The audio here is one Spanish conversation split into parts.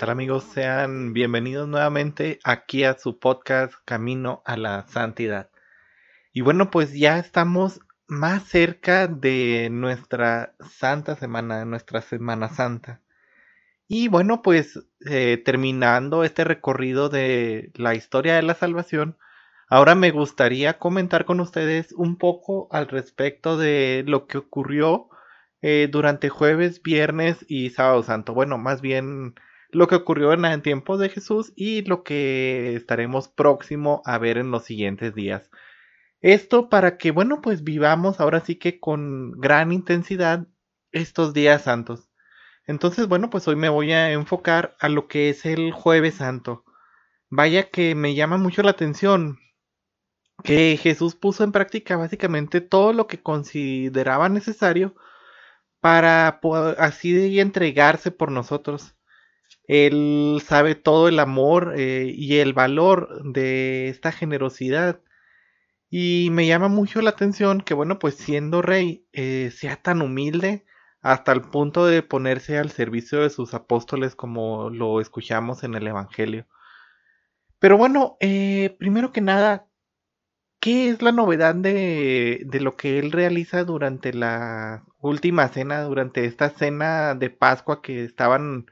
tal amigos? Sean bienvenidos nuevamente aquí a su podcast Camino a la Santidad. Y bueno, pues ya estamos más cerca de nuestra Santa Semana, nuestra Semana Santa. Y bueno, pues eh, terminando este recorrido de la historia de la salvación, ahora me gustaría comentar con ustedes un poco al respecto de lo que ocurrió eh, durante jueves, viernes y sábado santo. Bueno, más bien lo que ocurrió en el tiempo de Jesús y lo que estaremos próximo a ver en los siguientes días. Esto para que, bueno, pues vivamos ahora sí que con gran intensidad estos días santos. Entonces, bueno, pues hoy me voy a enfocar a lo que es el jueves santo. Vaya que me llama mucho la atención que Jesús puso en práctica básicamente todo lo que consideraba necesario para así entregarse por nosotros. Él sabe todo el amor eh, y el valor de esta generosidad. Y me llama mucho la atención que, bueno, pues siendo rey, eh, sea tan humilde hasta el punto de ponerse al servicio de sus apóstoles como lo escuchamos en el Evangelio. Pero bueno, eh, primero que nada, ¿qué es la novedad de, de lo que él realiza durante la última cena, durante esta cena de Pascua que estaban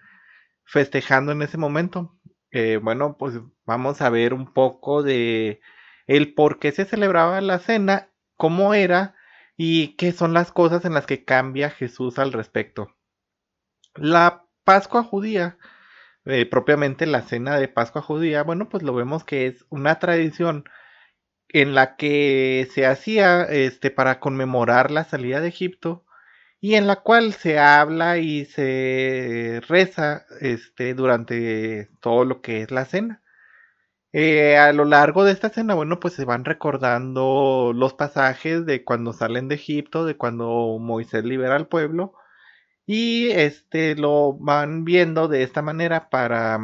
festejando en ese momento. Eh, bueno, pues vamos a ver un poco de el por qué se celebraba la cena, cómo era y qué son las cosas en las que cambia Jesús al respecto. La Pascua judía, eh, propiamente la cena de Pascua judía, bueno, pues lo vemos que es una tradición en la que se hacía este para conmemorar la salida de Egipto y en la cual se habla y se reza este, durante todo lo que es la cena. Eh, a lo largo de esta cena, bueno, pues se van recordando los pasajes de cuando salen de Egipto, de cuando Moisés libera al pueblo, y este lo van viendo de esta manera para,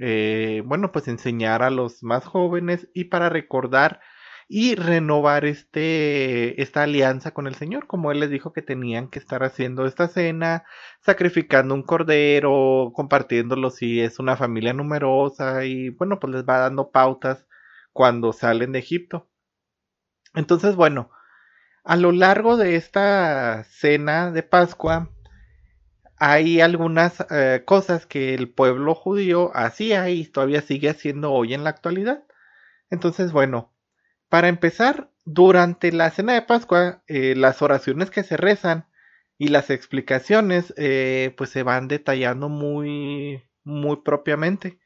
eh, bueno, pues enseñar a los más jóvenes y para recordar y renovar este, esta alianza con el Señor, como Él les dijo que tenían que estar haciendo esta cena, sacrificando un cordero, compartiéndolo si es una familia numerosa y bueno, pues les va dando pautas cuando salen de Egipto. Entonces, bueno, a lo largo de esta cena de Pascua, hay algunas eh, cosas que el pueblo judío hacía y todavía sigue haciendo hoy en la actualidad. Entonces, bueno, para empezar, durante la cena de Pascua, eh, las oraciones que se rezan y las explicaciones, eh, pues se van detallando muy, muy propiamente.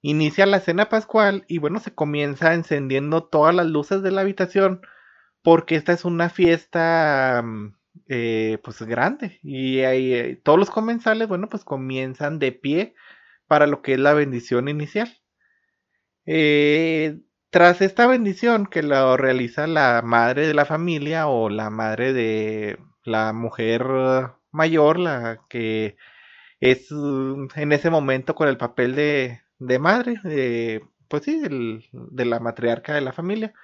Inicia la cena pascual y bueno, se comienza encendiendo todas las luces de la habitación porque esta es una fiesta mm, eh, pues grande y todos los comensales, bueno, pues comienzan de pie para lo que es la bendición inicial. Tras esta bendición que lo realiza la madre de la familia o la madre de la mujer mayor, la que es mm, en ese momento con el papel de, de madre, de, pues sí, de la matriarca de la familia.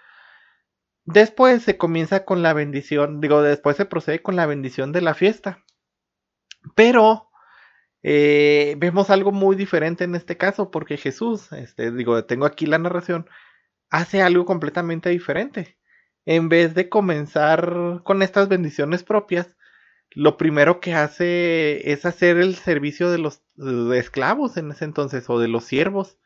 Después se comienza con la bendición, digo, después se procede con la bendición de la fiesta. Pero eh, vemos algo muy diferente en este caso, porque Jesús, este, digo, tengo aquí la narración, hace algo completamente diferente. En vez de comenzar con estas bendiciones propias, lo primero que hace es hacer el servicio de los esclavos en ese entonces o de los siervos.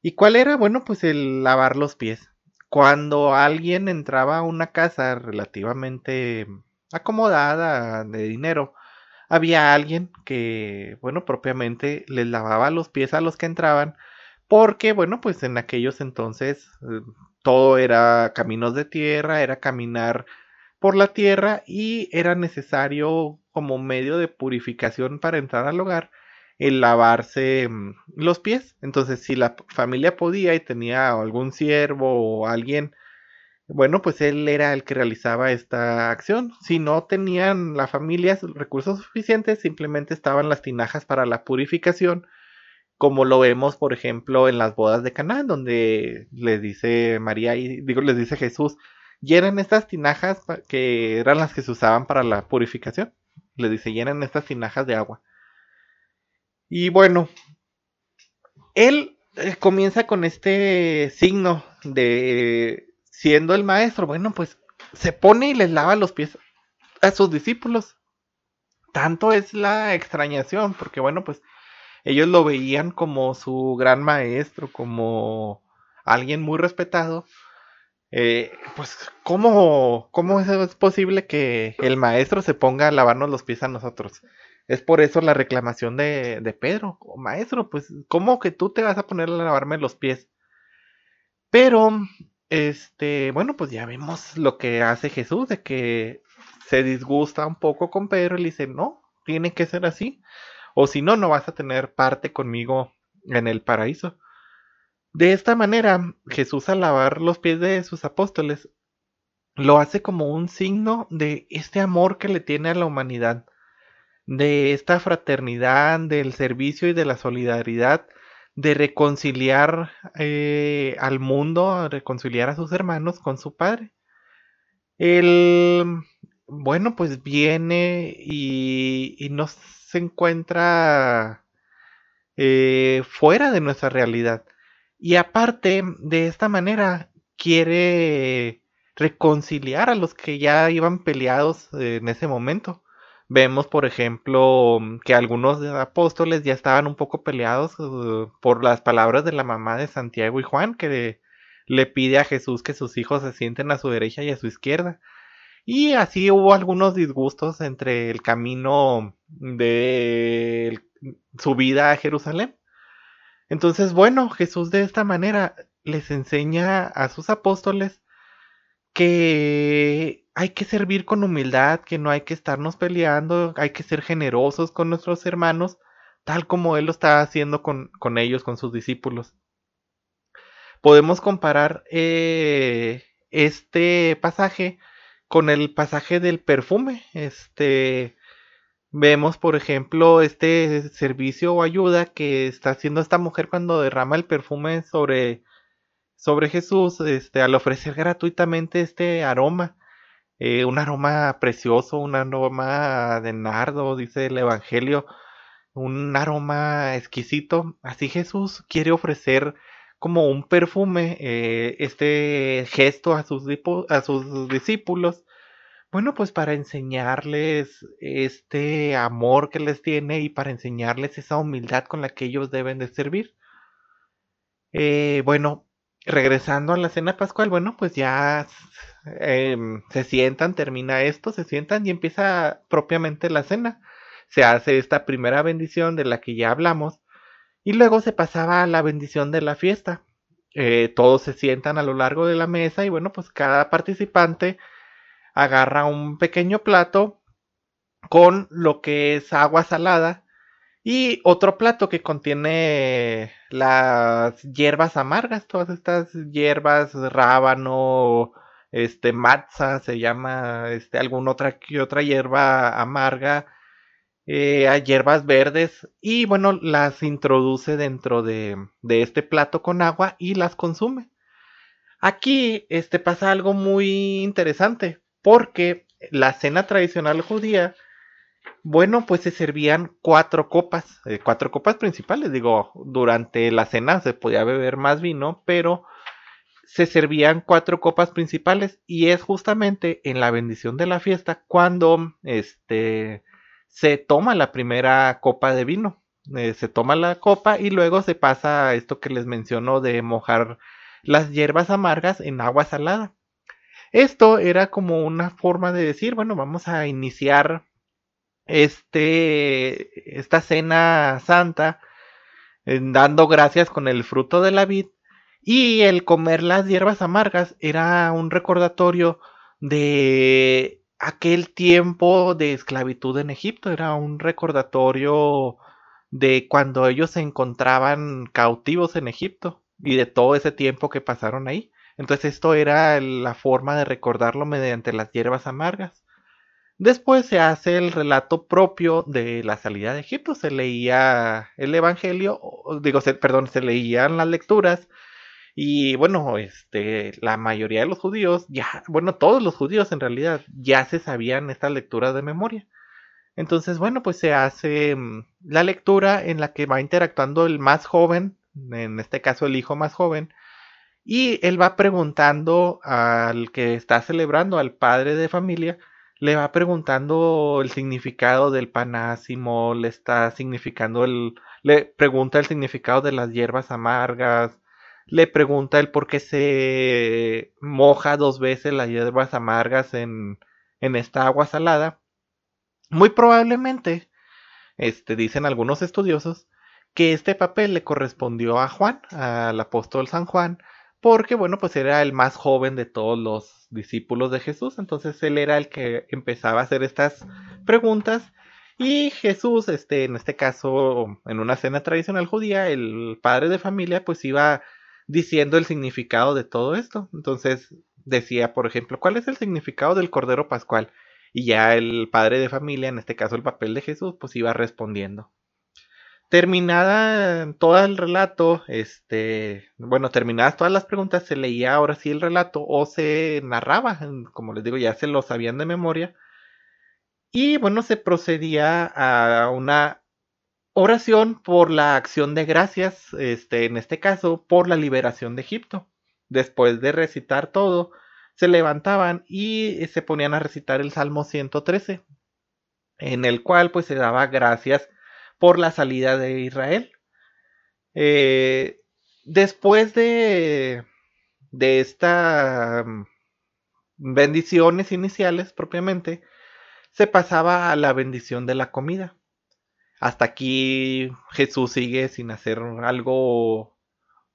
¿Y cuál era? Bueno, pues el lavar los pies. Cuando alguien entraba a una casa relativamente acomodada de dinero, había alguien que, bueno, propiamente les lavaba los pies a los que entraban porque, bueno, pues en aquellos entonces eh, todo era caminos de tierra, era caminar por la tierra y era necesario como medio de purificación para entrar al hogar el lavarse mm, los pies. Entonces, si la familia podía y tenía algún siervo o alguien, bueno, pues él era el que realizaba esta acción. Si no tenían la familia recursos suficientes, simplemente estaban las tinajas para la purificación, como lo vemos, por ejemplo, en las bodas de Canaán, donde les dice María y digo, les dice Jesús, llenen estas tinajas que eran las que se usaban para la purificación. Les dice, llenen estas tinajas de agua. Y bueno, él eh, comienza con este signo de siendo el maestro. Bueno, pues se pone y les lava los pies a sus discípulos. Tanto es la extrañación, porque bueno, pues ellos lo veían como su gran maestro, como alguien muy respetado. Eh, pues, ¿cómo, ¿cómo es posible que el maestro se ponga a lavarnos los pies a nosotros? Es por eso la reclamación de, de Pedro. Maestro, pues, ¿cómo que tú te vas a poner a lavarme los pies? Pero, este, bueno, pues ya vemos lo que hace Jesús, de que se disgusta un poco con Pedro y le dice, no, tiene que ser así. O si no, no vas a tener parte conmigo en el paraíso. De esta manera, Jesús al lavar los pies de sus apóstoles, lo hace como un signo de este amor que le tiene a la humanidad de esta fraternidad, del servicio y de la solidaridad, de reconciliar eh, al mundo, reconciliar a sus hermanos con su padre. Él, bueno, pues viene y, no se encuentra eh, fuera de nuestra realidad. Y aparte, de esta manera, quiere reconciliar a los que ya iban peleados en ese momento. Vemos, por ejemplo, que algunos apóstoles ya estaban un poco peleados uh, por las palabras de la mamá de Santiago y Juan, que le pide a Jesús que sus hijos se sienten a su derecha y a su izquierda. Y así hubo algunos disgustos entre el camino de su vida a Jerusalén. Entonces, bueno, Jesús de esta manera les enseña a sus apóstoles que hay que servir con humildad, que no hay que estarnos peleando, hay que ser generosos con nuestros hermanos, tal como Él lo está haciendo con, ellos, con sus discípulos. Podemos comparar eh, este pasaje con el pasaje del perfume. Este, vemos, por ejemplo, este servicio o ayuda que está haciendo esta mujer cuando derrama el perfume sobre, sobre Jesús, este, al ofrecer gratuitamente este aroma. Eh, un aroma precioso, un aroma de nardo, dice el Evangelio, un aroma exquisito. Así Jesús quiere ofrecer como un perfume eh, este gesto a sus, discípulos. Bueno, pues para enseñarles este amor que les tiene y para enseñarles esa humildad con la que ellos deben de servir. Eh, bueno, regresando a la cena pascual, bueno, pues ya Em, se sientan, termina esto, se sientan y empieza propiamente la cena. Se hace esta primera bendición de la que ya hablamos y luego se pasaba a la bendición de la fiesta. Eh, todos se sientan a lo largo de la mesa y bueno, pues cada participante agarra un pequeño plato con lo que es agua salada y otro plato que contiene las hierbas amargas, todas estas hierbas, rábano, este matza, se llama este, alguna otra que otra hierba amarga, eh, hay hierbas verdes y bueno, las introduce dentro de, de, este plato con agua y las consume. Aquí este, pasa algo muy interesante porque la cena tradicional judía, bueno, pues se servían cuatro copas, eh, cuatro copas principales, digo, durante la cena se podía beber más vino, pero se servían cuatro copas principales y es justamente en la bendición de la fiesta cuando este se toma la primera copa de vino. Eh, se toma la copa y luego se pasa a esto que les menciono de mojar las hierbas amargas en agua salada. Esto era como una forma de decir, bueno, vamos a iniciar este esta cena santa eh, dando gracias con el fruto de la vid y el comer las hierbas amargas era un recordatorio de aquel tiempo de esclavitud en Egipto, era un recordatorio de cuando ellos se encontraban cautivos en Egipto y de todo ese tiempo que pasaron ahí. Entonces esto era la forma de recordarlo mediante las hierbas amargas. Después se hace el relato propio de la salida de Egipto. Se leía el Evangelio, digo, perdón, se leían las lecturas. Y bueno, este, la mayoría de los judíos, ya, bueno, todos los judíos en realidad ya se sabían estas lecturas de memoria. Entonces, bueno, pues se hace mm, la lectura en la que va interactuando el más joven, en este caso el hijo más joven, y él va preguntando al que está celebrando, al padre de familia, le va preguntando el significado del panásimo, le está significando el, le pregunta el significado de las hierbas amargas, le pregunta el por qué se moja dos veces las hierbas amargas en, en esta agua salada. Muy probablemente, este, dicen algunos estudiosos, que este papel le correspondió a Juan, al apóstol San Juan, porque bueno, pues era el más joven de todos los discípulos de Jesús, entonces él era el que empezaba a hacer estas preguntas y Jesús, este, en este caso, en una cena tradicional judía, el padre de familia pues iba diciendo el significado de todo esto. Entonces decía, por ejemplo, ¿cuál es el significado del Cordero Pascual? Y ya el padre de familia, en este caso el papel de Jesús, pues iba respondiendo. Terminada todo el relato, este, bueno, terminadas todas las preguntas, se leía ahora sí el relato o se narraba, como les digo, ya se lo sabían de memoria. Y bueno, se procedía a una oración por la acción de gracias, este, en este caso, por la liberación de Egipto. Después de recitar todo, se levantaban y se ponían a recitar el Salmo 113, en el cual pues se daba gracias por la salida de Israel. Eh, después de, de estas mm, bendiciones iniciales propiamente, se pasaba a la bendición de la comida. Hasta aquí Jesús sigue sin hacer algo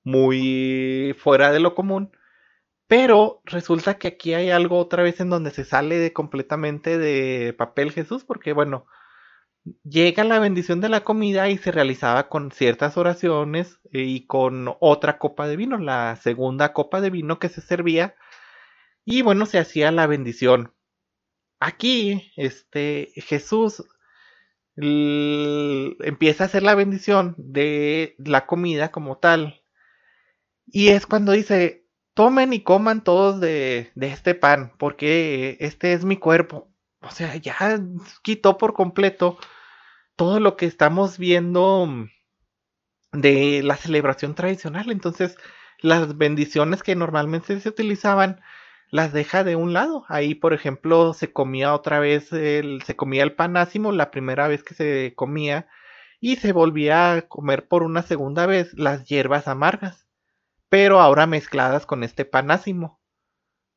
muy fuera de lo común. Pero resulta que aquí hay algo otra vez en donde se sale completamente de papel Jesús, porque bueno, llega la bendición de la comida y se realizaba con ciertas oraciones eh, y con otra copa de vino, la segunda copa de vino que se servía y bueno, se hacía la bendición. Aquí, este, Jesús empieza a hacer la bendición de la comida como tal. Y es cuando dice, tomen y coman todos de, de este pan, porque este es mi cuerpo. O sea, ya quitó por completo todo lo que estamos viendo de la celebración tradicional. Entonces, las bendiciones que normalmente se utilizaban las deja de un lado. Ahí, por ejemplo, se comía otra vez, el, se comía el panásimo la primera vez que se comía y se volvía a comer por una segunda vez las hierbas amargas, pero ahora mezcladas con este panásimo.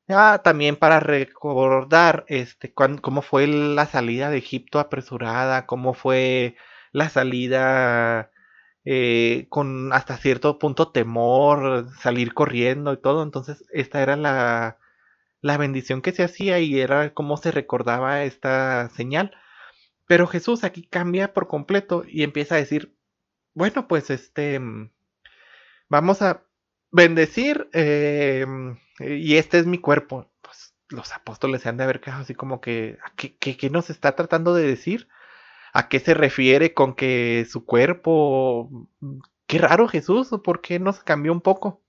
Ah, también para recordar este, cómo fue la salida de Egipto apresurada, cómo fue la salida eh, con hasta cierto punto temor, salir corriendo y todo. Entonces, esta era la, la bendición que se hacía y era cómo se recordaba esta señal. Pero Jesús aquí cambia por completo y empieza a decir, bueno, pues este, vamos a bendecir eh, y este es mi cuerpo. Pues los apóstoles se han de haber quedado así como que, ¿qué, qué, nos está tratando de decir? ¿A qué se refiere con que su cuerpo... Qué raro Jesús, ¿por qué nos cambió un poco?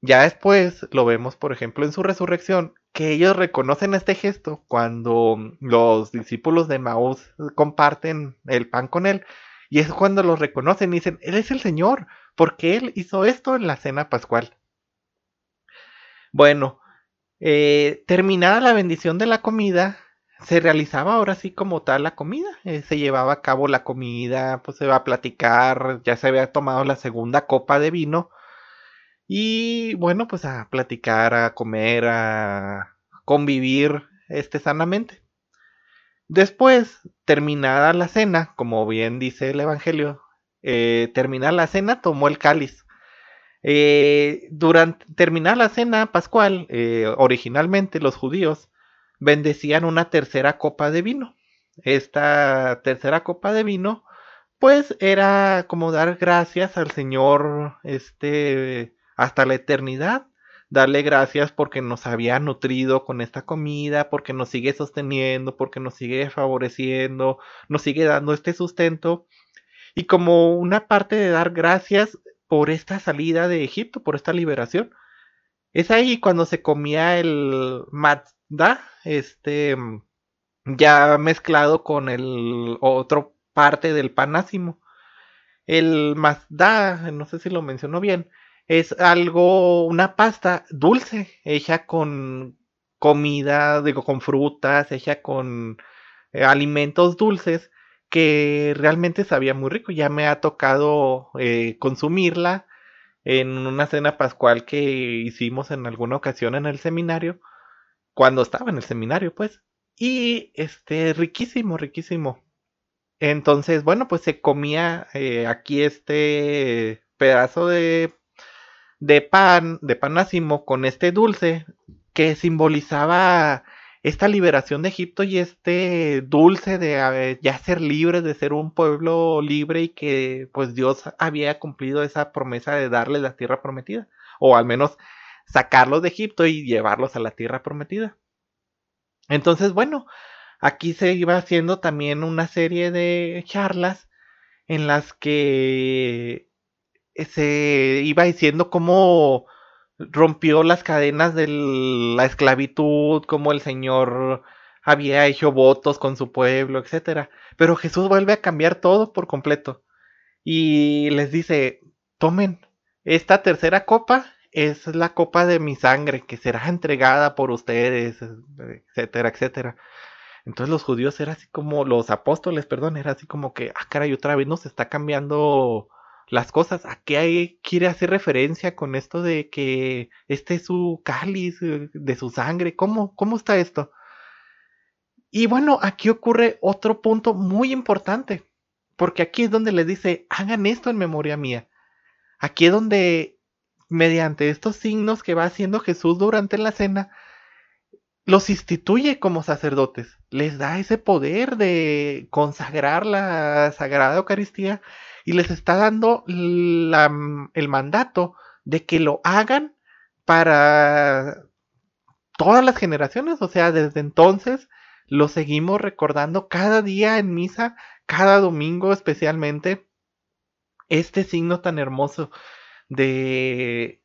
Ya después lo vemos, por ejemplo, en su resurrección, que ellos reconocen este gesto cuando los discípulos de Maús comparten el pan con él. Y es cuando los reconocen y dicen, Él es el Señor, porque Él hizo esto en la cena pascual. Bueno, eh, terminada la bendición de la comida, se realizaba ahora sí como tal la comida. Eh, se llevaba a cabo la comida, pues se va a platicar, ya se había tomado la segunda copa de vino. Y bueno, pues a platicar, a comer, a convivir este sanamente. Después, terminada la cena, como bien dice el Evangelio, eh, terminada la cena, tomó el cáliz. Eh, durante terminar la cena pascual, eh, originalmente los judíos bendecían una tercera copa de vino. Esta tercera copa de vino, pues era como dar gracias al Señor este hasta la eternidad, darle gracias porque nos había nutrido con esta comida, porque nos sigue sosteniendo, porque nos sigue favoreciendo, nos sigue dando este sustento y como una parte de dar gracias por esta salida de Egipto, por esta liberación. Es ahí cuando se comía el matda, este ya mezclado con el otro parte del panásimo. El mazda, no sé si lo mencionó bien, es algo, una pasta dulce, hecha con comida, digo, con frutas, hecha con eh, alimentos dulces, que realmente sabía muy rico. Ya me ha tocado eh, consumirla en una cena pascual que hicimos en alguna ocasión en el seminario, cuando estaba en el seminario, pues. Y este, riquísimo, riquísimo. Entonces, bueno, pues se comía eh, aquí este pedazo de, de pan, de panásimo con este dulce que simbolizaba esta liberación de Egipto y este dulce de ya ser libres, de ser un pueblo libre y que pues Dios había cumplido esa promesa de darles la tierra prometida, o al menos sacarlos de Egipto y llevarlos a la tierra prometida. Entonces, bueno, Aquí se iba haciendo también una serie de charlas en las que se iba diciendo cómo rompió las cadenas de la esclavitud, cómo el Señor había hecho votos con su pueblo, etc. Pero Jesús vuelve a cambiar todo por completo y les dice, tomen, esta tercera copa es la copa de mi sangre que será entregada por ustedes, etcétera, etcétera. Entonces los judíos eran así como, los apóstoles, perdón, era así como que, ah, caray, otra vez nos está cambiando las cosas. ¿A qué quiere hacer referencia con esto de que este es su cáliz eh, de su sangre? ¿Cómo, cómo está esto? Y bueno, aquí ocurre otro punto muy importante, porque aquí es donde les dice, hagan esto en memoria mía. Aquí es donde, mediante estos signos que va haciendo Jesús durante la cena, los instituye como sacerdotes, les da ese poder de consagrar la Sagrada Eucaristía y les está dando el mandato de que lo hagan para todas las generaciones, o sea, desde entonces lo seguimos recordando cada día en misa, cada domingo especialmente, este signo tan hermoso de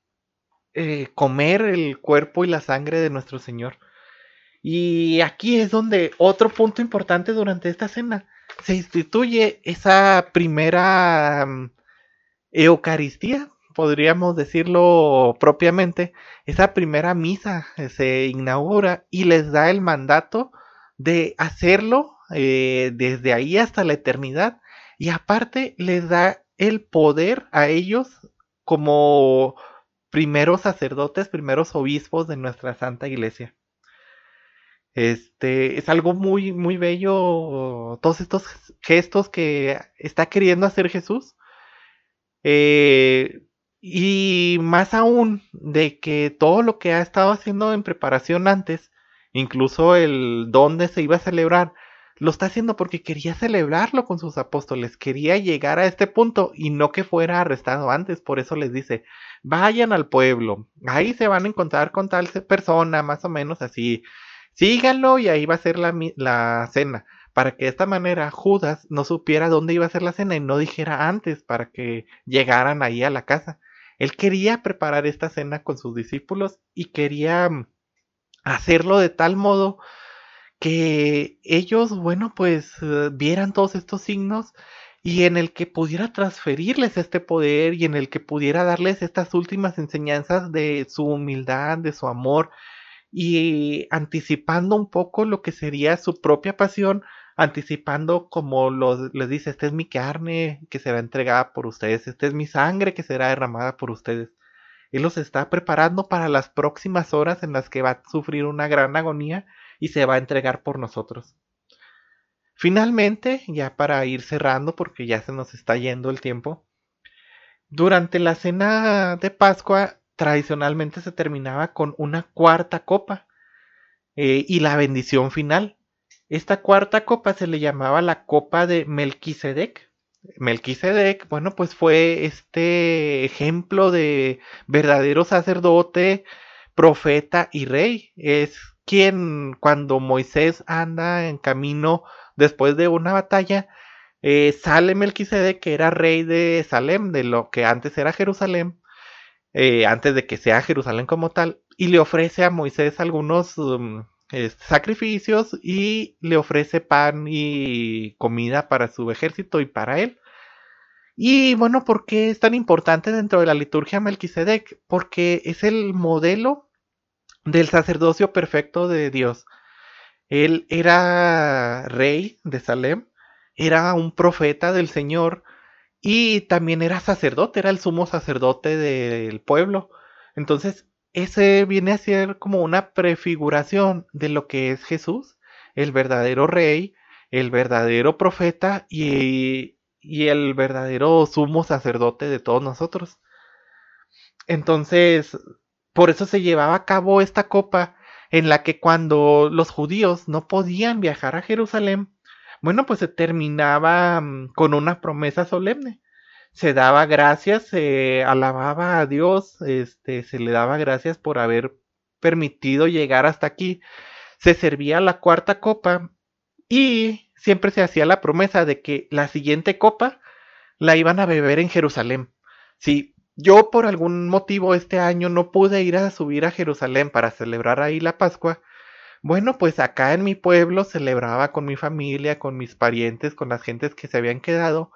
eh, comer el cuerpo y la sangre de nuestro Señor. Y aquí es donde otro punto importante durante esta cena se instituye esa primera mm, Eucaristía, podríamos decirlo propiamente, esa primera misa se inaugura y les da el mandato de hacerlo eh, desde ahí hasta la eternidad y aparte les da el poder a ellos como primeros sacerdotes, primeros obispos de nuestra Santa Iglesia. Este es algo muy, muy bello. Todos estos gestos que está queriendo hacer Jesús. Eh, y más aún de que todo lo que ha estado haciendo en preparación antes, incluso el dónde se iba a celebrar, lo está haciendo porque quería celebrarlo con sus apóstoles, quería llegar a este punto y no que fuera arrestado antes. Por eso les dice, vayan al pueblo, ahí se van a encontrar con tal persona, más o menos así síganlo y ahí va a ser la, cena. Para que de esta manera Judas no supiera dónde iba a ser la cena y no dijera antes para que llegaran ahí a la casa. Él quería preparar esta cena con sus discípulos y quería mm, hacerlo de tal modo que ellos, bueno, pues eh, vieran todos estos signos y en el que pudiera transferirles este poder y en el que pudiera darles estas últimas enseñanzas de su humildad, de su amor y anticipando un poco lo que sería su propia pasión, anticipando como les dice, esta es mi carne que será entregada por ustedes, esta es mi sangre que será derramada por ustedes. Él los está preparando para las próximas horas en las que va a sufrir una gran agonía y se va a entregar por nosotros. Finalmente, ya para ir cerrando porque ya se nos está yendo el tiempo, durante la cena de Pascua tradicionalmente se terminaba con una cuarta copa eh, y la bendición final. Esta cuarta copa se le llamaba la copa de Melquisedec Melquisedec, bueno, pues fue este ejemplo de verdadero sacerdote, profeta y rey. Es quien cuando Moisés anda en camino después de una batalla, eh, sale Melquisedec, que era rey de Salem, de lo que antes era Jerusalén, eh, antes de que sea Jerusalén como tal, y le ofrece a Moisés algunos um, sacrificios y le ofrece pan y comida para su ejército y para él. Y bueno, ¿por qué es tan importante dentro de la liturgia Melquisedec? Porque es el modelo del sacerdocio perfecto de Dios. Él era rey de Salem, era un profeta del Señor y también era sacerdote, era el sumo sacerdote del pueblo. Entonces, ese viene a ser como una prefiguración de lo que es Jesús, el verdadero rey, el verdadero profeta y, y el verdadero sumo sacerdote de todos nosotros. Entonces, por eso se llevaba a cabo esta copa en la que cuando los judíos no podían viajar a Jerusalén, bueno, pues se terminaba mm, con una promesa solemne. Se daba gracias, se alababa a Dios, este, se le daba gracias por haber permitido llegar hasta aquí. Se servía la cuarta copa y siempre se hacía la promesa de que la siguiente copa la iban a beber en Jerusalén. Si yo por algún motivo este año no pude ir a subir a Jerusalén para celebrar ahí la Pascua, bueno, pues acá en mi pueblo celebraba con mi familia, con mis parientes, con las gentes que se habían quedado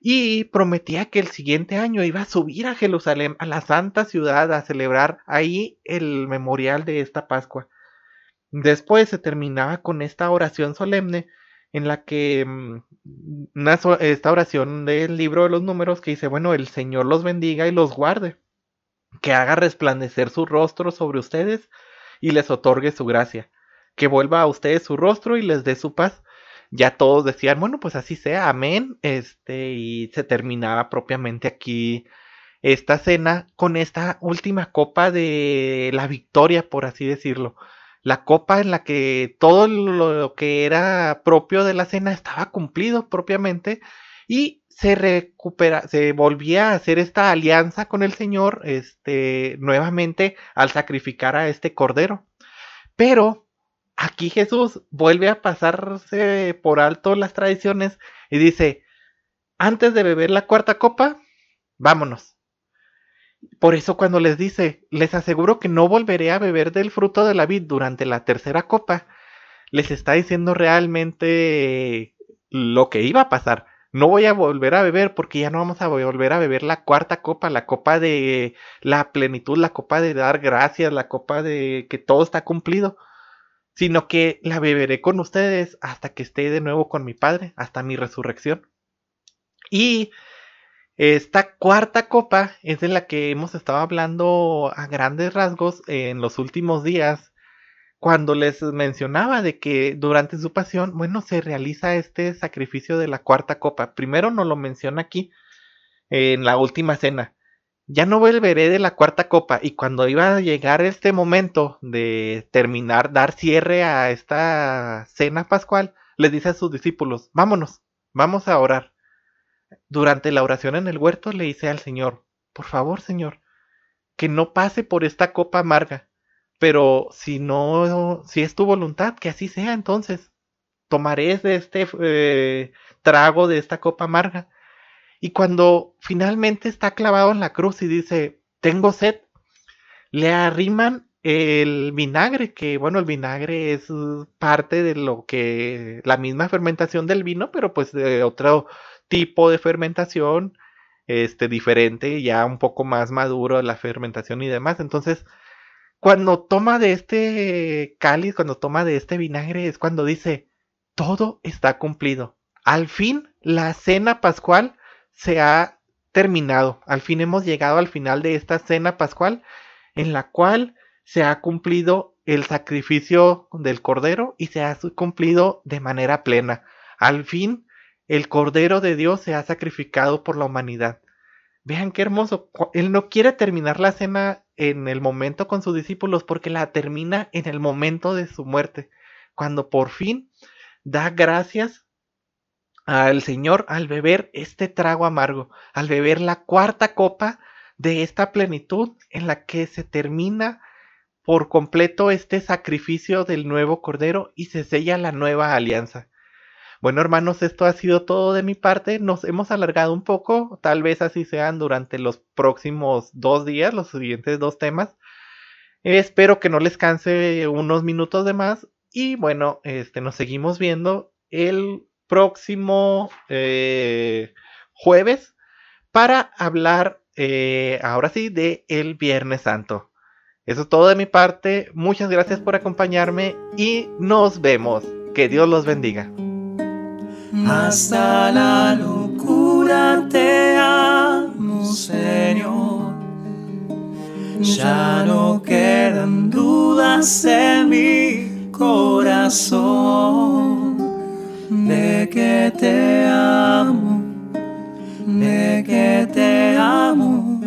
y prometía que el siguiente año iba a subir a Jerusalén, a la santa ciudad, a celebrar ahí el memorial de esta Pascua. Después se terminaba con esta oración solemne en la que mm, esta oración del libro de los números que dice, bueno, el Señor los bendiga y los guarde, que haga resplandecer su rostro sobre ustedes y les otorgue su gracia que vuelva a ustedes su rostro y les dé su paz. Ya todos decían, bueno, pues así sea, amén. Este, y se terminaba propiamente aquí esta cena con esta última copa de la victoria, por así decirlo. La copa en la que todo lo que era propio de la cena estaba cumplido propiamente y se recupera, se volvía a hacer esta alianza con el Señor, este, nuevamente al sacrificar a este cordero. Pero aquí Jesús vuelve a pasarse por alto las tradiciones y dice, antes de beber la cuarta copa, vámonos. Por eso cuando les dice, les aseguro que no volveré a beber del fruto de la vid durante la tercera copa, les está diciendo realmente lo que iba a pasar. No voy a volver a beber porque ya no vamos a volver a beber la cuarta copa, la copa de la plenitud, la copa de dar gracias, la copa de que todo está cumplido sino que la beberé con ustedes hasta que esté de nuevo con mi Padre, hasta mi resurrección. Y esta cuarta copa es de la que hemos estado hablando a grandes rasgos en los últimos días, cuando les mencionaba de que durante su pasión, bueno, se realiza este sacrificio de la cuarta copa. Primero nos lo menciona aquí, en la última cena ya no volveré de la cuarta copa. Y cuando iba a llegar este momento de terminar, dar cierre a esta cena pascual, les dice a sus discípulos, vámonos, vamos a orar. Durante la oración en el huerto le dice al Señor, por favor, Señor, que no pase por esta copa amarga, pero si no, si es tu voluntad, que así sea entonces. Tomaré de este eh, trago de esta copa amarga y cuando finalmente está clavado en la cruz y dice, tengo sed, le arriman el vinagre, que bueno, el vinagre es parte de lo que, la misma fermentación del vino, pero pues de otro tipo de fermentación, este, diferente, ya un poco más maduro la fermentación y demás. Entonces, cuando toma de este cáliz, cuando toma de este vinagre, es cuando dice, todo está cumplido. Al fin, la cena pascual se ha terminado. Al fin hemos llegado al final de esta cena pascual en la cual se ha cumplido el sacrificio del cordero y se ha cumplido de manera plena. Al fin el cordero de Dios se ha sacrificado por la humanidad. Vean qué hermoso. Él no quiere terminar la cena en el momento con sus discípulos porque la termina en el momento de su muerte, cuando por fin da gracias al Señor al beber este trago amargo, al beber la cuarta copa de esta plenitud en la que se termina por completo este sacrificio del nuevo Cordero y se sella la nueva alianza. Bueno, hermanos, esto ha sido todo de mi parte. Nos hemos alargado un poco, tal vez así sean durante los próximos dos días, los siguientes dos temas. Espero que no les canse unos minutos de más. Y bueno, este, nos seguimos viendo el próximo eh, jueves para hablar eh, ahora sí de el Viernes Santo. Eso es todo de mi parte. Muchas gracias por acompañarme y nos vemos. Que Dios los bendiga. Hasta la locura te amo, Señor. Ya no quedan dudas en mi corazón de que te amo, de te amo.